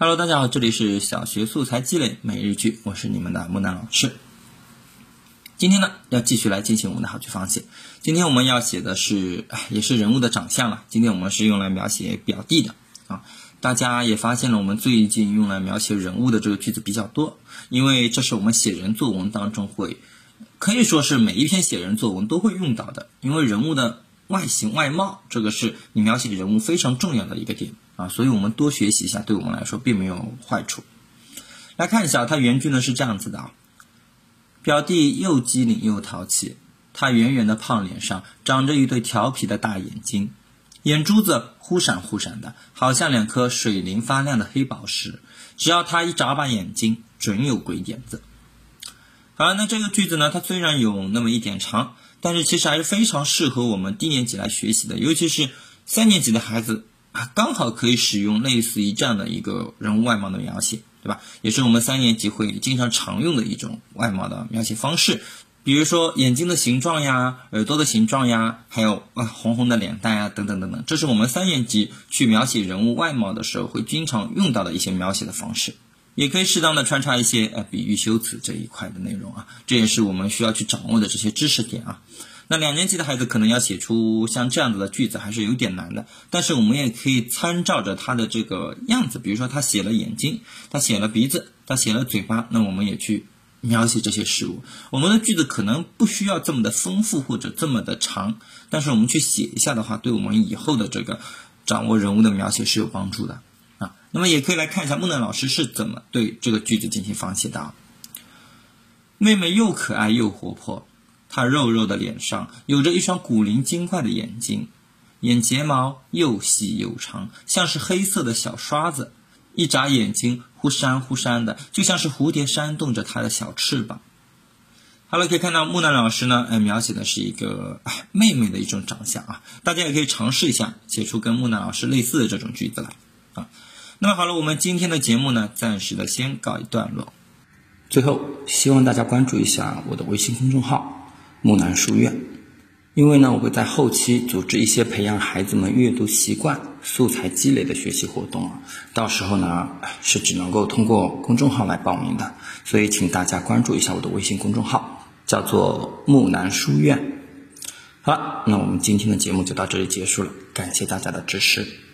Hello，大家好，这里是小学素材积累每日句，我是你们的木南老师。今天呢，要继续来进行我们的好句仿写。今天我们要写的是，也是人物的长相了。今天我们是用来描写表弟的啊。大家也发现了，我们最近用来描写人物的这个句子比较多，因为这是我们写人作文当中会，可以说是每一篇写人作文都会用到的。因为人物的外形外貌，这个是你描写人物非常重要的一个点啊，所以我们多学习一下，对我们来说并没有坏处。来看一下，它原句呢是这样子的啊。表弟又机灵又淘气，他圆圆的胖脸上长着一对调皮的大眼睛，眼珠子忽闪忽闪的，好像两颗水灵发亮的黑宝石。只要他一眨巴眼睛，准有鬼点子。好，那这个句子呢，它虽然有那么一点长，但是其实还是非常适合我们低年级来学习的，尤其是三年级的孩子刚好可以使用类似于这样的一个人物外貌的描写。对吧？也是我们三年级会经常常用的一种外貌的描写方式，比如说眼睛的形状呀、耳朵的形状呀，还有啊红红的脸蛋呀，等等等等，这是我们三年级去描写人物外貌的时候会经常用到的一些描写的方式，也可以适当的穿插一些呃比喻修辞这一块的内容啊，这也是我们需要去掌握的这些知识点啊。那两年级的孩子可能要写出像这样子的句子还是有点难的，但是我们也可以参照着他的这个样子，比如说他写了眼睛，他写了鼻子，他写了嘴巴，那我们也去描写这些事物。我们的句子可能不需要这么的丰富或者这么的长，但是我们去写一下的话，对我们以后的这个掌握人物的描写是有帮助的啊。那么也可以来看一下木南老师是怎么对这个句子进行仿写的。妹妹又可爱又活泼。她肉肉的脸上有着一双古灵精怪的眼睛，眼睫毛又细又长，像是黑色的小刷子。一眨眼睛，忽闪忽闪的，就像是蝴蝶扇动着它的小翅膀。好了，可以看到木兰老师呢，呃，描写的是一个妹妹的一种长相啊。大家也可以尝试一下，写出跟木兰老师类似的这种句子来啊。那么好了，我们今天的节目呢，暂时的先告一段落。最后，希望大家关注一下我的微信公众号。木兰书院，因为呢，我会在后期组织一些培养孩子们阅读习惯、素材积累的学习活动啊。到时候呢，是只能够通过公众号来报名的，所以请大家关注一下我的微信公众号，叫做木兰书院。好了，那我们今天的节目就到这里结束了，感谢大家的支持。